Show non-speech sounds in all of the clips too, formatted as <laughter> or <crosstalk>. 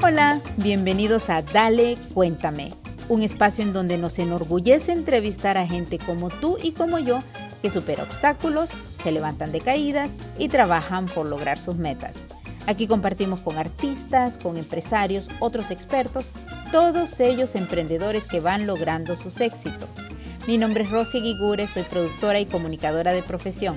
Hola, bienvenidos a Dale, cuéntame, un espacio en donde nos enorgullece entrevistar a gente como tú y como yo que supera obstáculos, se levantan de caídas y trabajan por lograr sus metas. Aquí compartimos con artistas, con empresarios, otros expertos, todos ellos emprendedores que van logrando sus éxitos. Mi nombre es Rosy Guigure, soy productora y comunicadora de profesión.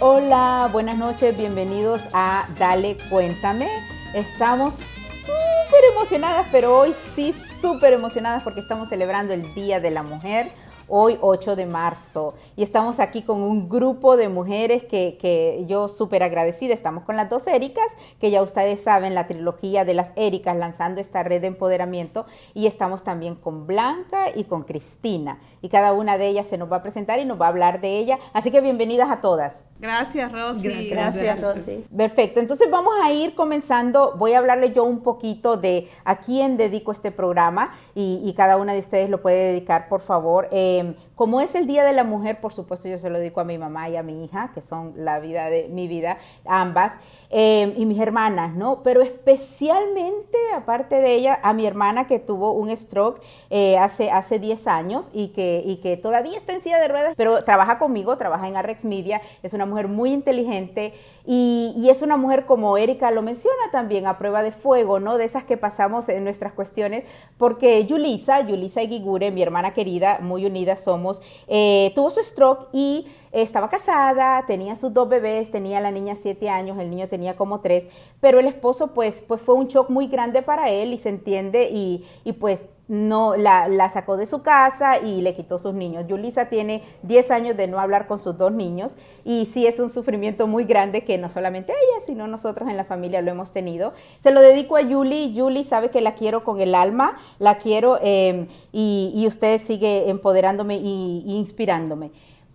Hola, buenas noches, bienvenidos a Dale Cuéntame. Estamos súper emocionadas, pero hoy sí súper emocionadas porque estamos celebrando el Día de la Mujer hoy 8 de marzo. Y estamos aquí con un grupo de mujeres que, que yo súper agradecida. Estamos con las dos Éricas, que ya ustedes saben, la trilogía de las Éricas lanzando esta red de empoderamiento. Y estamos también con Blanca y con Cristina. Y cada una de ellas se nos va a presentar y nos va a hablar de ella. Así que bienvenidas a todas. Gracias, Rosy. Gracias, Rosy. Perfecto. Entonces vamos a ir comenzando. Voy a hablarle yo un poquito de a quién dedico este programa y, y cada una de ustedes lo puede dedicar, por favor. Eh, como es el Día de la Mujer, por supuesto, yo se lo dedico a mi mamá y a mi hija, que son la vida de mi vida, ambas, eh, y mis hermanas, ¿no? Pero especialmente, aparte de ella, a mi hermana que tuvo un stroke eh, hace, hace 10 años y que, y que todavía está en silla de ruedas, pero trabaja conmigo, trabaja en Arrex Media, es una mujer muy inteligente y, es una mujer, como Erika lo menciona también, a prueba de fuego, ¿no? De esas que pasamos en nuestras cuestiones, porque Yulisa, Yulisa y Gigure, mi hermana querida, muy unidas somos, eh, tuvo su stroke y estaba casada, tenía sus dos bebés, tenía la niña siete años, el niño tenía como tres, pero el esposo pues, pues fue un shock muy grande para él y se entiende y, y pues no la, la, sacó de su casa y le quitó sus niños. Yulisa tiene 10 años de no hablar con sus dos niños y sí es un sufrimiento muy grande que no solamente ella, sino nosotros en la familia lo hemos tenido. Se lo dedico a Yuli. Yuli sabe que la quiero con el alma, la quiero eh, y, y, usted sigue empoderándome y inspirándome.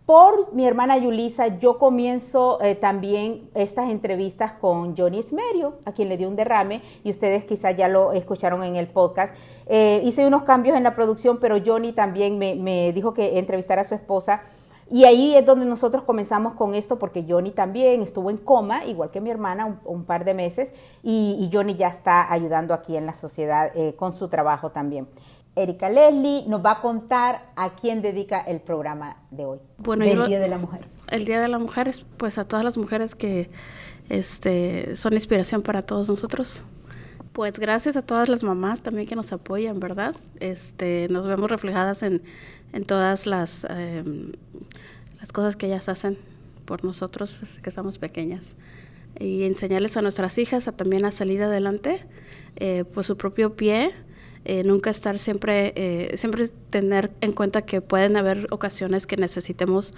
Por mi hermana Yulisa, yo comienzo eh, también estas entrevistas con Johnny Esmerio, a quien le dio un derrame, y ustedes quizás ya lo escucharon en el podcast. Eh, hice unos cambios en la producción, pero Johnny también me, dijo que entrevistara a su esposa. Y ahí es donde nosotros comenzamos con esto, porque Johnny también estuvo en coma, igual que mi hermana, un, par de meses, y, y, Johnny ya está ayudando aquí en la sociedad eh, con su trabajo también. Erika Leslie nos va a contar a quién dedica el programa de hoy, bueno, del Día de la Mujer. El Día de la Mujer es pues a todas las mujeres que este, son inspiración para todos nosotros. Pues gracias a todas las mamás también que nos apoyan, ¿verdad? Este, nos vemos reflejadas en, en todas las, eh, las cosas que ellas hacen por nosotros que estamos pequeñas. Y enseñarles a nuestras hijas a también a salir adelante eh, por su propio pie, eh, nunca estar siempre, eh, siempre tener en cuenta que pueden haber ocasiones que necesitemos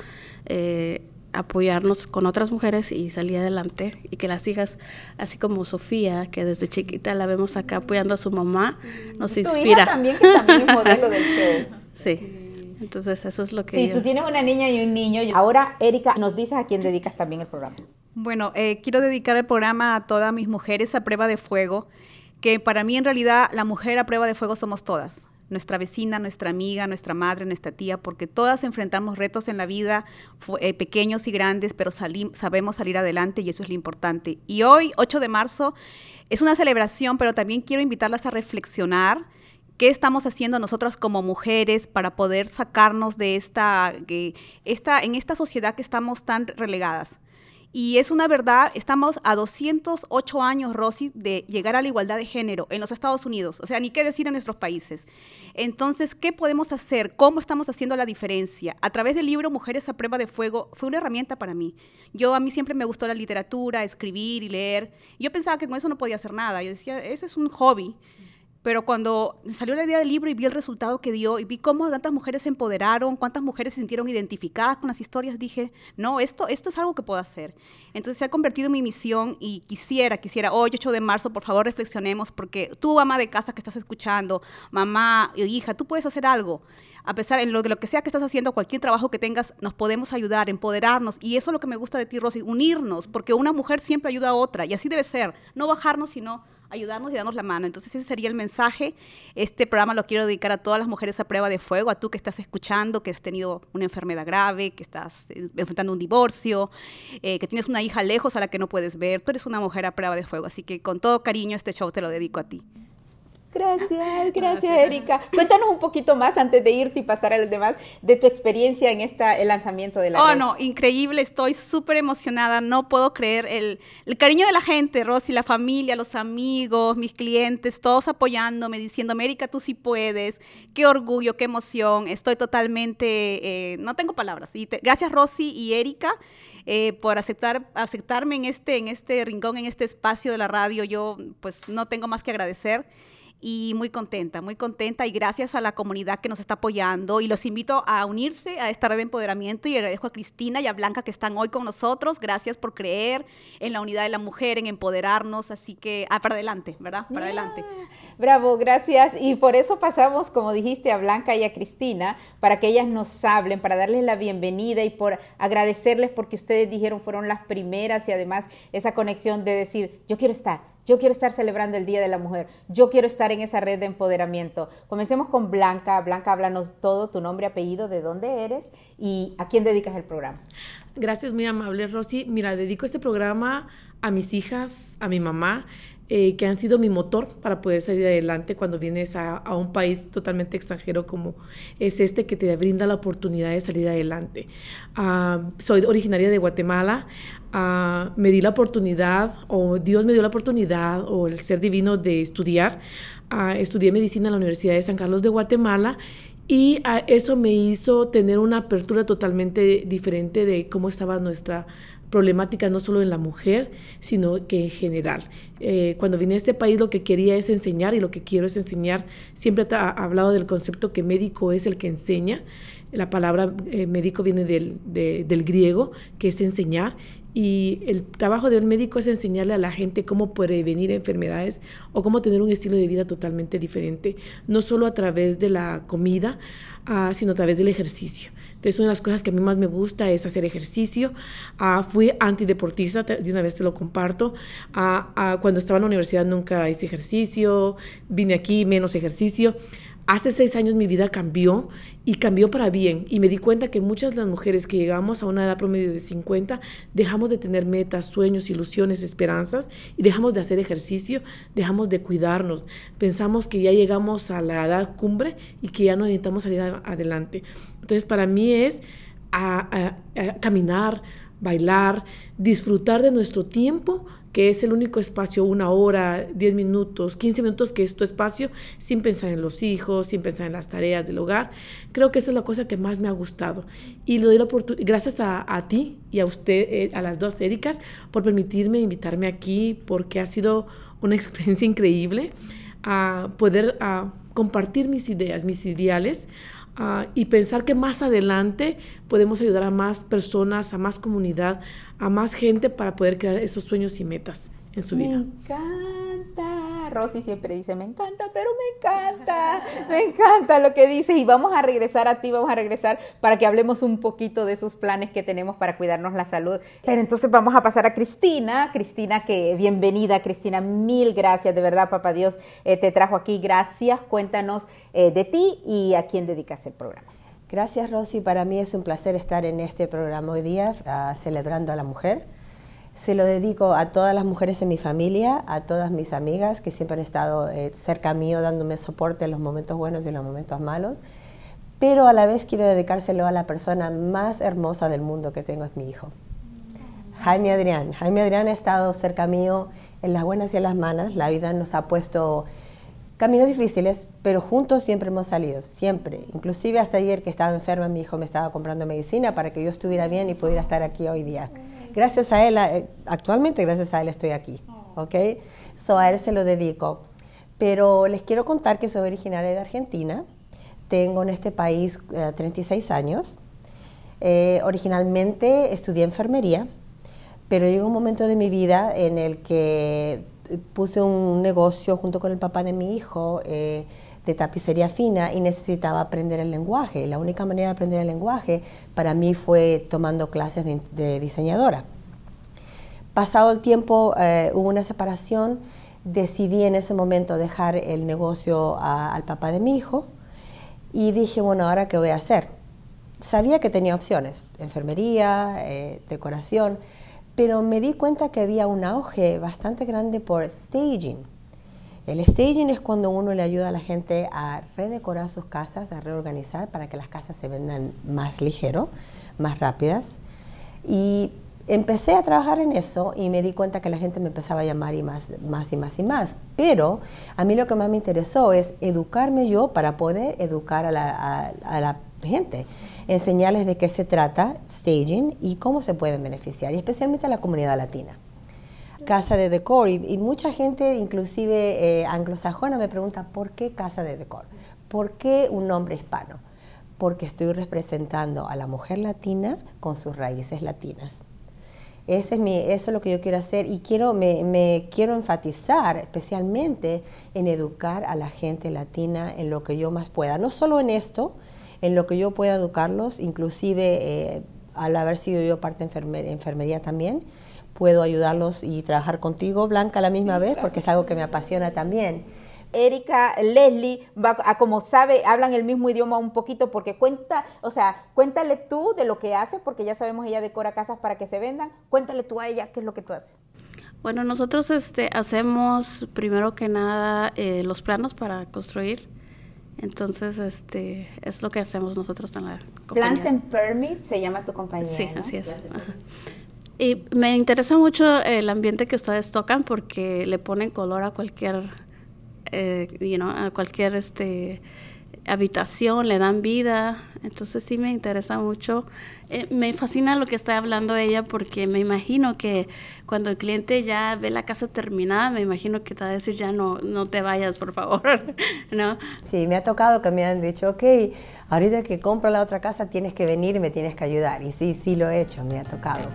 eh, apoyarnos con otras mujeres y salir adelante y que las hijas, así como Sofía, que desde chiquita la vemos acá apoyando a su mamá, nos tu inspira. Hija también, que también es modelo del show. <laughs> Sí. Entonces eso es lo que... Sí, yo... tú tienes una niña y un niño. Ahora, Erika, nos dices a quién dedicas también el programa. Bueno, eh, quiero dedicar el programa a todas mis mujeres a prueba de fuego que para mí en realidad la mujer a prueba de fuego somos todas. Nuestra vecina, nuestra amiga, nuestra madre, nuestra tía, porque todas enfrentamos retos en la vida, eh, pequeños y grandes, pero sabemos salir adelante y eso es lo importante. Y hoy, 8 de marzo, es una celebración, pero también quiero invitarlas a reflexionar qué estamos haciendo nosotras como mujeres para poder sacarnos de esta, esta, en esta sociedad que estamos tan relegadas. Y es una verdad, estamos a 208 años, Rosy, de llegar a la igualdad de género en los Estados Unidos. O sea, ni qué decir en nuestros países. Entonces, ¿qué podemos hacer? ¿Cómo estamos haciendo la diferencia? A través del libro Mujeres a prueba de fuego fue una herramienta para mí. Yo a mí siempre me gustó la literatura, escribir y leer. Yo pensaba que con eso no podía hacer nada. Yo decía, ese es un hobby. Pero cuando salió la idea del libro y vi el resultado que dio y vi cómo tantas mujeres se empoderaron, cuántas mujeres se sintieron identificadas con las historias, dije, no, esto, esto es algo que puedo hacer. Entonces se ha convertido en mi misión y quisiera, quisiera, hoy 8 de marzo, por favor reflexionemos, porque tú, mamá de casa que estás escuchando, mamá y hija, tú puedes hacer algo. A pesar de lo, lo que sea que estás haciendo, cualquier trabajo que tengas, nos podemos ayudar, empoderarnos. Y eso es lo que me gusta de ti, Rosy, unirnos, porque una mujer siempre ayuda a otra. Y así debe ser, no bajarnos, sino ayudarnos y darnos la mano. Entonces ese sería el mensaje. Este programa lo quiero dedicar a todas las mujeres a prueba de fuego, a tú que estás escuchando, que has tenido una enfermedad grave, que estás eh, enfrentando un divorcio, eh, que tienes una hija lejos a la que no puedes ver. Tú eres una mujer a prueba de fuego, así que con todo cariño este show te lo dedico a ti. Gracias, gracias, Erika. Cuéntanos un poquito más antes de irte y pasar a los demás de tu experiencia en esta, el lanzamiento de la Oh, no, increíble, estoy súper emocionada, no puedo creer el, el, cariño de la gente, Rosy, la familia, los amigos, mis clientes, todos apoyándome, diciéndome, Erika, tú sí puedes, qué orgullo, qué emoción, estoy totalmente, eh, no tengo palabras. Y gracias, Rosy y Erika, eh, por aceptar, aceptarme en este, en este rincón, en este espacio de la radio. Yo, pues, no tengo más que agradecer y muy contenta, muy contenta y gracias a la comunidad que nos está apoyando y los invito a unirse a esta red de empoderamiento y agradezco a Cristina y a Blanca que están hoy con nosotros. Gracias por creer en la unidad de la mujer, en empoderarnos, así que ah, para adelante, ¿verdad? Para adelante. Bravo, gracias. Y por eso pasamos, como dijiste, a Blanca y a Cristina para que ellas nos hablen, para darles la bienvenida y por agradecerles porque ustedes dijeron fueron las primeras y además esa conexión de decir, yo quiero estar, yo quiero estar celebrando el Día de la Mujer. Yo quiero estar en esa red de empoderamiento. Comencemos con Blanca. Blanca, háblanos todo, tu nombre, apellido, de dónde eres y a quién dedicas el programa. Gracias, muy amable, Rosy. Mira, dedico este programa a mis hijas, a mi mamá. Eh, que han sido mi motor para poder salir adelante cuando vienes a, a, un país totalmente extranjero como es este que te brinda la oportunidad de salir adelante. Uh, soy originaria de Guatemala, uh, me di la oportunidad, o Dios me dio la oportunidad, o el ser divino de estudiar. Uh, estudié medicina en la Universidad de San Carlos de Guatemala y eso me hizo tener una apertura totalmente diferente de cómo estaba nuestra problemática no solo en la mujer, sino que en general. Eh, cuando vine a este país lo que quería es enseñar y lo que quiero es enseñar. Siempre he hablado del concepto que médico es el que enseña. La palabra eh, médico viene del, de, del griego, que es enseñar, y el trabajo de un médico es enseñarle a la gente cómo prevenir enfermedades o cómo tener un estilo de vida totalmente diferente, no solo a través de la comida, uh, sino a través del ejercicio. Entonces, una de las cosas que a mí más me gusta es hacer ejercicio. Uh, fui antideportista, de una vez te lo comparto. Uh, cuando estaba en la universidad nunca hice ejercicio, vine aquí menos ejercicio. Hace seis años mi vida cambió y cambió para bien y me di cuenta que muchas de las mujeres que llegamos a una edad promedio de 50 dejamos de tener metas, sueños, ilusiones, esperanzas y dejamos de hacer ejercicio, dejamos de cuidarnos. Pensamos que ya llegamos a la edad cumbre y que ya no necesitamos salir adelante. Entonces para mí es a, caminar, bailar, disfrutar de nuestro tiempo que es el único espacio, una hora, 10 minutos, 15 minutos que es tu espacio, sin pensar en los hijos, sin pensar en las tareas del hogar. Creo que esa es la cosa que más me ha gustado. Y le doy la oportunidad, gracias a, a, ti y a usted, eh, a las dos Ericas, por permitirme invitarme aquí, porque ha sido una <laughs> experiencia increíble a poder a compartir mis ideas, mis ideales, Uh, y pensar que más adelante podemos ayudar a más personas, a más comunidad, a más gente para poder crear esos sueños y metas en su me vida. Me encanta. Rosy siempre dice, me encanta, pero me encanta. Me encanta lo que dices. Y vamos a regresar a ti, vamos a regresar para que hablemos un poquito de esos planes que tenemos para cuidarnos la salud. Pero entonces vamos a pasar a Cristina. Cristina, que bienvenida, Cristina. Mil gracias. De verdad, papá Dios eh, te trajo aquí. Gracias. Cuéntanos eh, de ti y a quién dedicas el programa. Gracias, Rosy. Para mí es un placer estar en este programa hoy día, uh, celebrando a la mujer. Se lo dedico a todas las mujeres en mi familia, a todas mis amigas que siempre han estado eh, cerca mío dándome soporte en los momentos buenos y en los momentos malos. Pero a la vez quiero dedicárselo a la persona más hermosa del mundo que tengo, es mi hijo. Jaime Adrián. Jaime Adrián ha estado cerca mío en las buenas y en las malas. La vida nos ha puesto caminos difíciles, pero juntos siempre hemos salido, siempre. Inclusive hasta ayer que estaba enferma, mi hijo me estaba comprando medicina para que yo estuviera bien y pudiera estar aquí hoy día. Gracias a él, actualmente gracias a él estoy aquí, ¿ok? So a él se lo dedico. Pero les quiero contar que soy originaria de Argentina. Tengo en este país uh, 36 años. Eh, originalmente estudié enfermería, pero llegó un momento de mi vida en el que puse un negocio junto con el papá de mi hijo eh, de tapicería fina y necesitaba aprender el lenguaje. La única manera de aprender el lenguaje para mí fue tomando clases de, diseñadora. Pasado el tiempo eh, hubo una separación, decidí en ese momento dejar el negocio al papá de mi hijo y dije, bueno, ¿ahora qué voy a hacer? Sabía que tenía opciones, enfermería, eh, decoración, pero me di cuenta que había un auge bastante grande por staging. El staging es cuando uno le ayuda a la gente a redecorar sus casas, a reorganizar para que las casas se vendan más ligero, más rápidas. Y empecé a trabajar en eso y me di cuenta que la gente me empezaba a llamar y más, más y más y más. Pero a mí lo que más me interesó es educarme yo para poder educar a la, a, la gente, enseñarles de qué se trata staging y cómo se pueden beneficiar, y especialmente a la comunidad latina. Casa de decor, y, mucha gente, inclusive eh, anglosajona, me pregunta, ¿por qué casa de decor? ¿Por qué un nombre hispano? Porque estoy representando a la mujer latina con sus raíces latinas. Ese es mi, eso es lo que yo quiero hacer y quiero, me, quiero enfatizar especialmente en educar a la gente latina en lo que yo más pueda. No solo en esto, en lo que yo pueda educarlos, inclusive eh, al haber sido yo parte de enfermería también, puedo ayudarlos y trabajar contigo, Blanca, a la misma vez, porque es algo que me apasiona también. Erika, Leslie, va a, como sabe, hablan el mismo idioma un poquito porque cuenta, o sea, cuéntale tú de lo que hace, porque ya sabemos ella decora casas para que se vendan, cuéntale tú a ella qué es lo que tú haces. Bueno, nosotros este, hacemos primero que nada eh, los planos para construir. Entonces, este, es lo que hacemos nosotros en la compañía. Plans and Permit se llama tu compañía. Sí, así es. Y me interesa mucho el ambiente que ustedes tocan porque le ponen color a cualquier eh, you know, a cualquier este, habitación, le dan vida. Entonces sí me interesa mucho. Eh, me fascina lo que está hablando ella porque me imagino que cuando el cliente ya ve la casa terminada, me imagino que te va a decir ya no, no te vayas, por favor. <laughs> ¿No? Sí, me ha tocado que me han dicho, ok, ahorita que compro la otra casa tienes que venir y me tienes que ayudar. Y sí, sí lo he hecho, me ha tocado.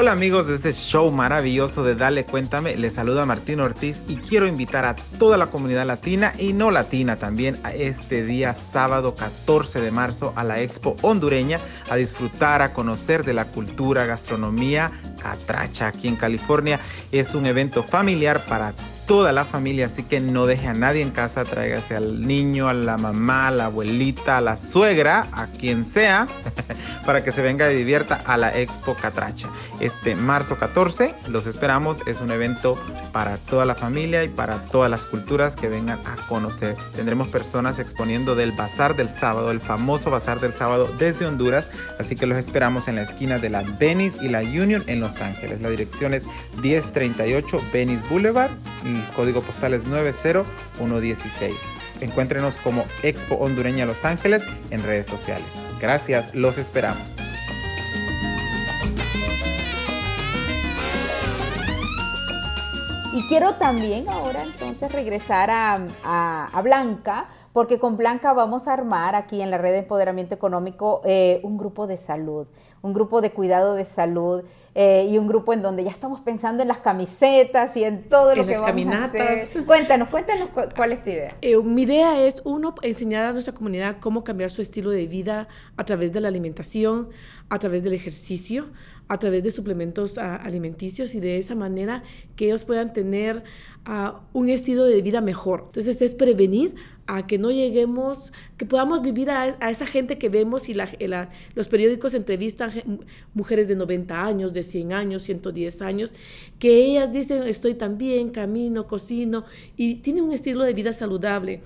Hola amigos de este show maravilloso de Dale Cuéntame, les saluda Martín Ortiz y quiero invitar a toda la comunidad latina y no latina también a este día sábado 14 de marzo a la Expo hondureña a disfrutar, a conocer de la cultura, gastronomía catracha aquí en California. Es un evento familiar para toda la familia, así que no deje a nadie en casa, tráigase al niño, a la mamá, a la abuelita, a la suegra, a quien sea, <laughs> para que se venga y divierta a la Expo Catracha. Este marzo 14 los esperamos, es un evento para toda la familia y para todas las culturas que vengan a conocer. Tendremos personas exponiendo del Bazar del Sábado, el famoso Bazar del Sábado desde Honduras, así que los esperamos en la esquina de la Venice y la Union en Los Ángeles. La dirección es 1038 Venice Boulevard el código postal es 90116. Encuéntrenos como Expo Hondureña Los Ángeles en redes sociales. Gracias, los esperamos. Y quiero también ahora entonces regresar a, Blanca, porque con Blanca vamos a armar aquí en la red de empoderamiento económico eh, un grupo de salud, un grupo de cuidado de salud eh, y un grupo en donde ya estamos pensando en las camisetas y en todo lo que vamos caminatas. a hacer. Cuéntanos, cuéntanos cuál es tu idea. Eh, mi idea es, uno, enseñar a nuestra comunidad cómo cambiar su estilo de vida a través de la alimentación, a través del ejercicio, a través de suplementos ah, alimenticios y de esa manera que ellos puedan tener ah, un estilo de vida mejor. Entonces es prevenir a que no lleguemos, que podamos vivir a, esa gente que vemos y los periódicos entrevistan mujeres de 90 años, de 100 años, 110 años, que ellas dicen estoy tan bien, camino, cocino y tienen un estilo de vida saludable.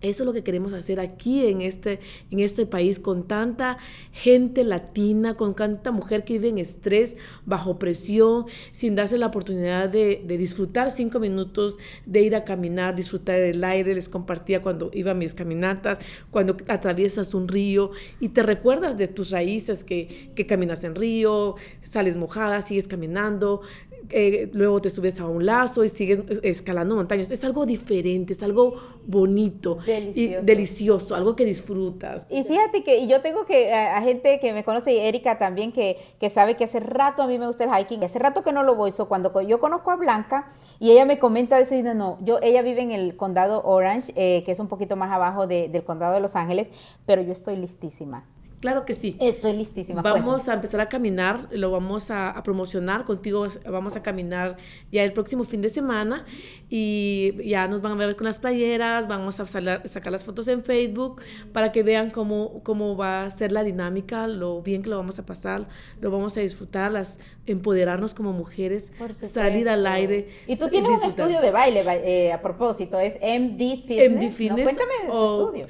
Eso es lo que queremos hacer aquí en este, en este país con tanta gente latina, con tanta mujer que vive en estrés, bajo presión, sin darse la oportunidad de, disfrutar cinco minutos, de ir a caminar, disfrutar del aire. Les compartía cuando iba a mis caminatas, cuando atraviesas un río y te recuerdas de tus raíces, que, que caminas en río, sales mojada, sigues caminando, eh, luego te subes a un lazo y sigues escalando montañas. Es algo diferente, es algo bonito delicioso. y delicioso, algo que disfrutas. Y fíjate que yo tengo que a, gente que me conoce, y Erika también, que, que, sabe que hace rato a mí me gusta el hiking, hace rato que no lo voy, so cuando yo conozco a Blanca y ella me comenta eso y no, no, yo, ella vive en el condado Orange, eh, que es un poquito más abajo del condado de Los Ángeles, pero yo estoy listísima Claro que sí. Estoy listísima. Vamos a empezar a caminar, lo vamos a, promocionar contigo, vamos a caminar ya el próximo fin de semana y ya nos van a ver con las playeras, vamos a sacar las fotos en Facebook para que vean cómo, cómo va a ser la dinámica, lo bien que lo vamos a pasar, lo vamos a disfrutar, las, empoderarnos como mujeres, salir al aire. Y tú tienes un estudio de baile eh, a propósito, es MD Fitness. MD Fitness. Cuéntame de tu estudio.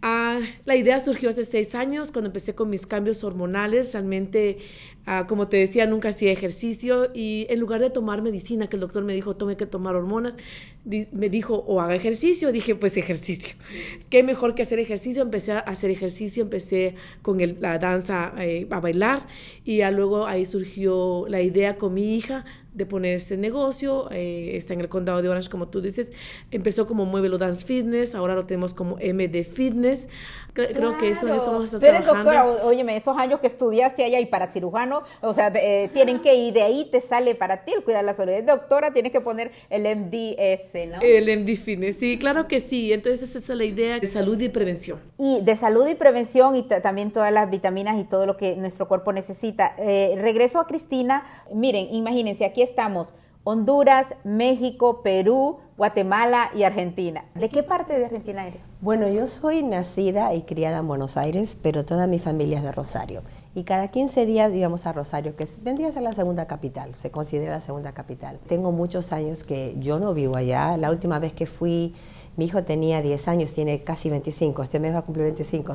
Ah, la idea surgió hace seis años cuando empecé con mis cambios hormonales. Realmente, ah, como te decía, nunca hacía ejercicio y en lugar de tomar medicina, que el doctor me dijo, tome que tomar hormonas, me dijo, o haga ejercicio. Dije, pues ejercicio. <laughs> ¿Qué mejor que hacer ejercicio? Empecé a hacer ejercicio, empecé con la danza eh, a bailar y luego ahí surgió la idea con mi hija de poner este negocio. Eh, está en el condado de Orange, como tú dices. Empezó como Muévelo Dance Fitness, ahora lo tenemos como MD Fitness. Creo, que eso, eso vamos a estar Tú eres doctora, óyeme, esos años que estudiaste allá y para cirujano, o sea, eh, tienen que ir, de ahí te sale para ti el cuidar la salud. doctora, tienes que poner el MDS, ¿no? El MD Fitness, sí, claro que sí. Entonces esa es la idea de salud y prevención. Y de salud y prevención y también todas las vitaminas y todo lo que nuestro cuerpo necesita. Eh, regreso a Cristina. Miren, imagínense, aquí estamos. Honduras, México, Perú, Guatemala y Argentina. ¿De qué parte de Argentina eres? Bueno, yo soy nacida y criada en Buenos Aires, pero toda mi familia es de Rosario. Y cada 15 días íbamos a Rosario, que vendría a ser la segunda capital, se considera la segunda capital. Tengo muchos años que yo no vivo allá. La última vez que fui, mi hijo tenía 10 años, tiene casi 25, este mes va a cumplir 25,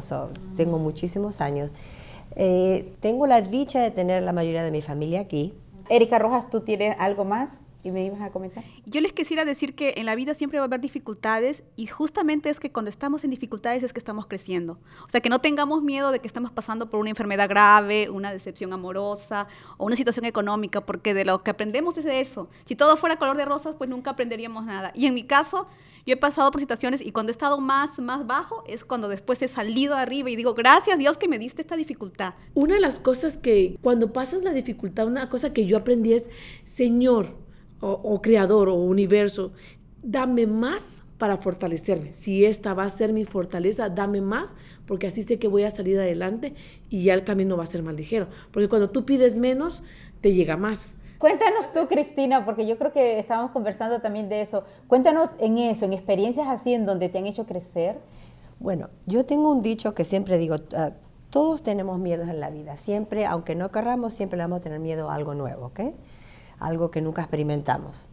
tengo muchísimos años. Eh, tengo la dicha de tener la mayoría de mi familia aquí, Erika Rojas, ¿tú tienes algo más? ¿Y me ibas a comentar? Yo les quisiera decir que en la vida siempre va a haber dificultades y justamente es que cuando estamos en dificultades es que estamos creciendo. O sea, que no tengamos miedo de que estamos pasando por una enfermedad grave, una decepción amorosa o una situación económica, porque de lo que aprendemos es de eso. Si todo fuera color de rosas, pues nunca aprenderíamos nada. Y en mi caso, yo he pasado por situaciones y cuando he estado más, más bajo es cuando después he salido arriba y digo, gracias Dios que me diste esta dificultad. Una de las cosas que cuando pasas la dificultad, una cosa que yo aprendí es, Señor, o, creador o universo, dame más para fortalecerme. Si esta va a ser mi fortaleza, dame más, porque así sé que voy a salir adelante y ya el camino va a ser más ligero. Porque cuando tú pides menos, te llega más. Cuéntanos tú, Cristina, porque yo creo que estábamos conversando también de eso. Cuéntanos en eso, en experiencias así en donde te han hecho crecer. Bueno, yo tengo un dicho que siempre digo, ah, todos tenemos miedos en la vida. Siempre, aunque no querramos, siempre le vamos a tener miedo a algo nuevo, ¿ok? Algo que nunca experimentamos.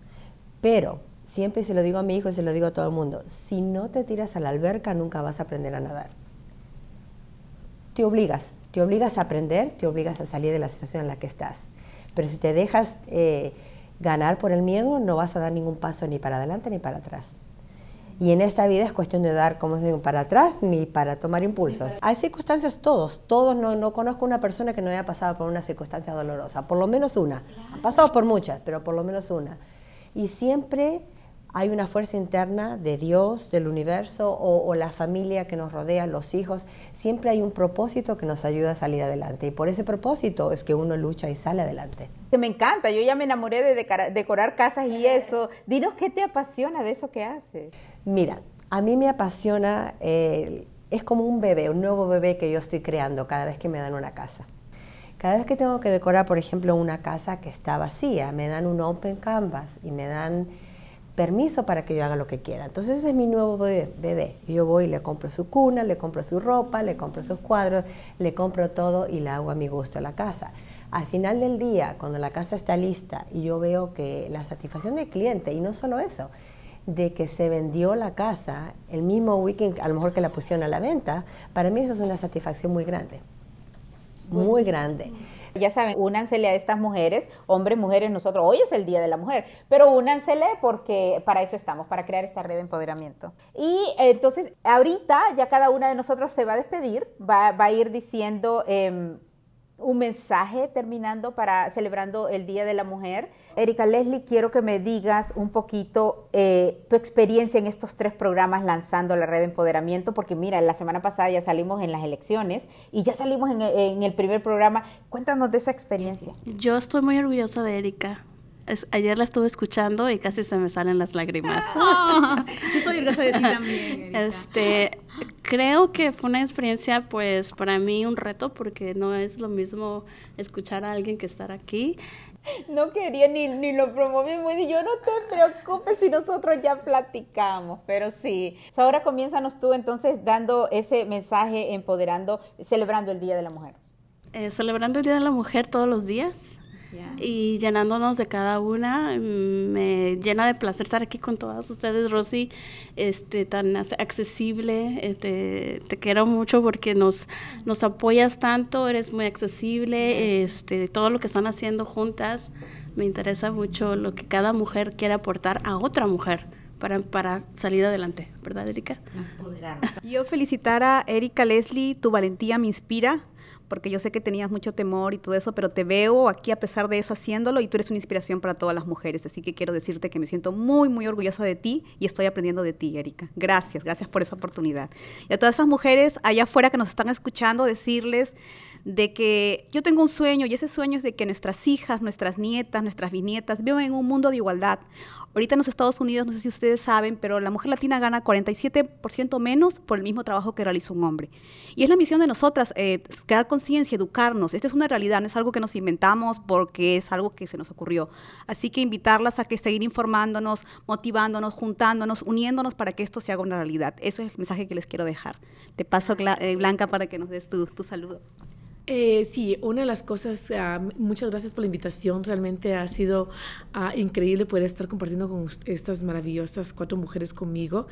Pero siempre se lo digo a mi hijo y se lo digo a todo el mundo, si no te tiras a la alberca nunca vas a aprender a nadar. Te obligas, te obligas a aprender, te obligas a salir de la situación en la que estás. Pero si te dejas eh, ganar por el miedo, no vas a dar ningún paso ni para adelante ni para atrás. Y en esta vida es cuestión de dar, como se digo, para atrás ni para tomar impulsos. Hay circunstancias todos, todos no, no conozco una persona que no haya pasado por una circunstancia dolorosa, por lo menos una. Ha pasado por muchas, pero por lo menos una. Y siempre hay una fuerza interna de Dios, del universo o, o, la familia que nos rodea, los hijos. Siempre hay un propósito que nos ayuda a salir adelante. Y por ese propósito es que uno lucha y sale adelante. Me encanta, yo ya me enamoré de decorar casas y eso. Dinos qué te apasiona de eso que haces. Mira, a mí me apasiona, es como un bebé, un nuevo bebé que yo estoy creando cada vez que me dan una casa. Cada vez que tengo que decorar, por ejemplo, una casa que está vacía, me dan un open canvas y me dan permiso para que yo haga lo que quiera. Entonces ese es mi nuevo bebé. Yo voy, le compro su cuna, le compro su ropa, le compro sus cuadros, le compro todo y la hago a mi gusto la casa. Al final del día, cuando la casa está lista y yo veo que la satisfacción del cliente, y no solo eso, de que se vendió la casa el mismo weekend, a lo mejor que la pusieron a la venta, para mí eso es una satisfacción muy grande, muy grande. Ya saben, únansele a estas mujeres, hombres, mujeres, nosotros, hoy es el Día de la Mujer, pero únansele porque para eso estamos, para crear esta red de empoderamiento. Y entonces, ahorita ya cada una de nosotros se va a despedir, va, a ir diciendo... Em, un mensaje terminando para celebrando el Día de la Mujer. Erika Leslie, quiero que me digas un poquito eh, tu experiencia en estos tres programas lanzando la red de empoderamiento, porque mira, la semana pasada ya salimos en las elecciones y ya salimos en, el primer programa. Cuéntanos de esa experiencia. Yo estoy muy orgullosa de Erika. ayer la estuve escuchando y casi se me salen las lágrimas. <laughs> yo estoy orgullosa de ti también. Este, Creo que fue una experiencia, pues, para mí un reto, porque no es lo mismo escuchar a alguien que estar aquí. No quería ni, ni lo promovimos y yo no te preocupes si nosotros ya platicamos, pero sí. Ahora comienzanos tú entonces dando ese mensaje, empoderando, celebrando el Día de la Mujer. Eh, celebrando el Día de la Mujer todos los días y llenándonos de cada una. Mm, me llena de placer estar aquí con todas ustedes, Rosy, este, tan accesible. Este, te quiero mucho porque nos, nos apoyas tanto, eres muy accesible, este, todo lo que están haciendo juntas. Me interesa mucho lo que cada mujer quiere aportar a otra mujer. Para, para, salir adelante, ¿verdad, Erika? Yo felicitar a Erika Leslie, tu valentía me inspira porque yo sé que tenías mucho temor y todo eso, pero te veo aquí a pesar de eso haciéndolo y tú eres una inspiración para todas las mujeres. Así que quiero decirte que me siento muy, muy orgullosa de ti y estoy aprendiendo de ti, Erika. Gracias, gracias por esa oportunidad. Y a todas esas mujeres allá afuera que nos están escuchando, decirles de que yo tengo un sueño y ese sueño es de que nuestras hijas, nuestras nietas, nuestras bisnietas vivan en un mundo de igualdad. Ahorita en los Estados Unidos, no sé si ustedes saben, pero la mujer latina gana 47% menos por el mismo trabajo que realiza un hombre. Y es la misión de nosotras, eh, crear conciencia, educarnos. Esta es una realidad, no es algo que nos inventamos porque es algo que se nos ocurrió. Así que invitarlas a que seguir informándonos, motivándonos, juntándonos, uniéndonos para que esto se haga una realidad. Eso es el mensaje que les quiero dejar. Te paso, eh, Blanca, para que nos des tu, tu saludo. Eh, sí, una de las cosas, ah, muchas gracias por la invitación, realmente ha sido ah, increíble poder estar compartiendo con estas maravillosas cuatro mujeres conmigo.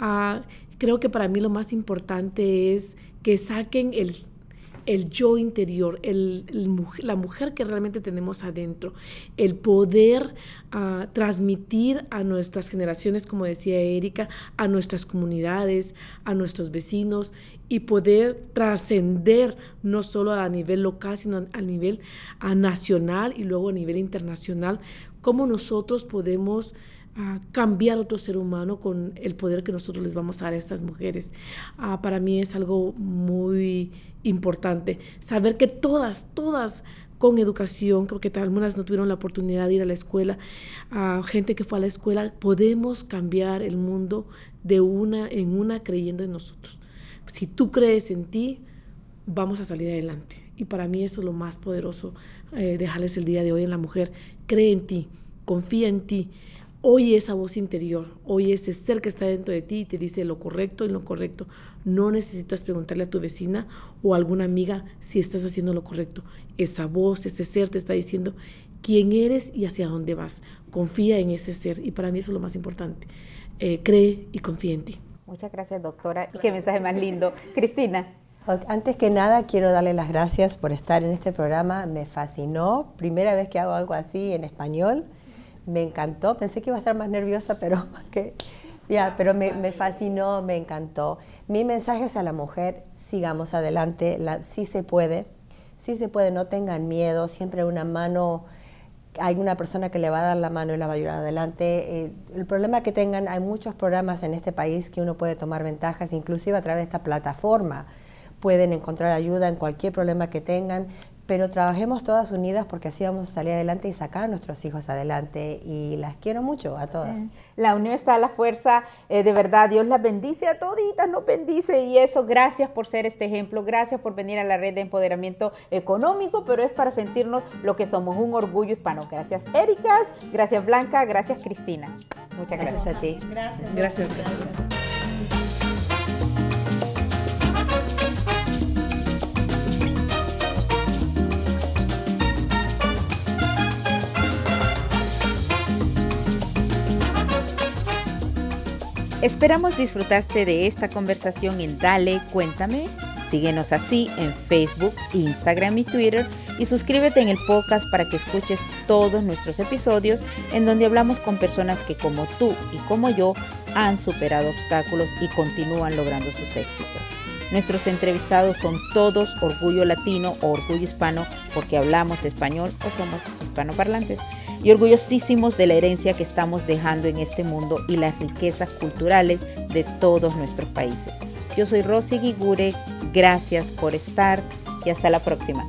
Ah, creo que para mí lo más importante es que saquen el el yo interior, la mujer que realmente tenemos adentro, el poder ah, transmitir a nuestras generaciones, como decía Erika, a nuestras comunidades, a nuestros vecinos y poder trascender no solo a nivel local, sino a nivel nacional y luego a nivel internacional, cómo nosotros podemos cambiar otro ser humano con el poder que nosotros les vamos a dar a estas mujeres. Ah, para mí es algo muy importante saber que todas, todas con educación, creo que algunas no tuvieron la oportunidad de ir a la escuela, a gente que fue a la escuela, podemos cambiar el mundo de una en una creyendo en nosotros. Si tú crees en ti, vamos a salir adelante. Y para mí eso es lo más poderoso, eh, dejarles el día de hoy en la mujer. Cree en ti, confía en ti Oye esa voz interior, oye ese ser que está dentro de ti y te dice lo correcto y lo correcto. No necesitas preguntarle a tu vecina o a alguna amiga si estás haciendo lo correcto. Esa voz, ese ser te está diciendo quién eres y hacia dónde vas. Confía en ese ser y para mí eso es lo más importante. Eh, cree y confía en ti. Muchas gracias, doctora. Y qué mensaje más lindo. Cristina. Antes que nada, quiero darle las gracias por estar en este programa. Me fascinó. Primera vez que hago algo así en español me encantó. Pensé que iba a estar más nerviosa, pero <laughs> que ya, pero me, me, fascinó, me encantó. Mi mensaje es a la mujer, sigamos adelante, la, sí se puede, sí se puede, no tengan miedo, siempre una mano, hay una persona que le va a dar la mano y la va a ayudar adelante. Eh, el problema que tengan, hay muchos programas en este país que uno puede tomar ventajas, inclusive a través de esta plataforma pueden encontrar ayuda en cualquier problema que tengan pero trabajemos todas unidas porque así vamos a salir adelante y sacar a nuestros hijos adelante. Y las quiero mucho a todas. La unión está a la fuerza, eh, de verdad, Dios las bendice a toditas, nos bendice y eso, gracias por ser este ejemplo, gracias por venir a la red de empoderamiento económico, pero es para sentirnos lo que somos, un orgullo hispano. Gracias, Ericas, gracias, Blanca, gracias, Cristina. Muchas gracias, gracias a ti. Gracias. gracias. gracias. Esperamos disfrutaste de esta conversación en Dale, cuéntame. Síguenos así en Facebook, Instagram y Twitter y suscríbete en el podcast para que escuches todos nuestros episodios en donde hablamos con personas que como tú y como yo han superado obstáculos y continúan logrando sus éxitos. Nuestros entrevistados son todos orgullo latino o orgullo hispano porque hablamos español o somos hispanoparlantes y orgullosísimos de la herencia que estamos dejando en este mundo y las riquezas culturales de todos nuestros países. Yo soy Rosy Gigure, gracias por estar y hasta la próxima.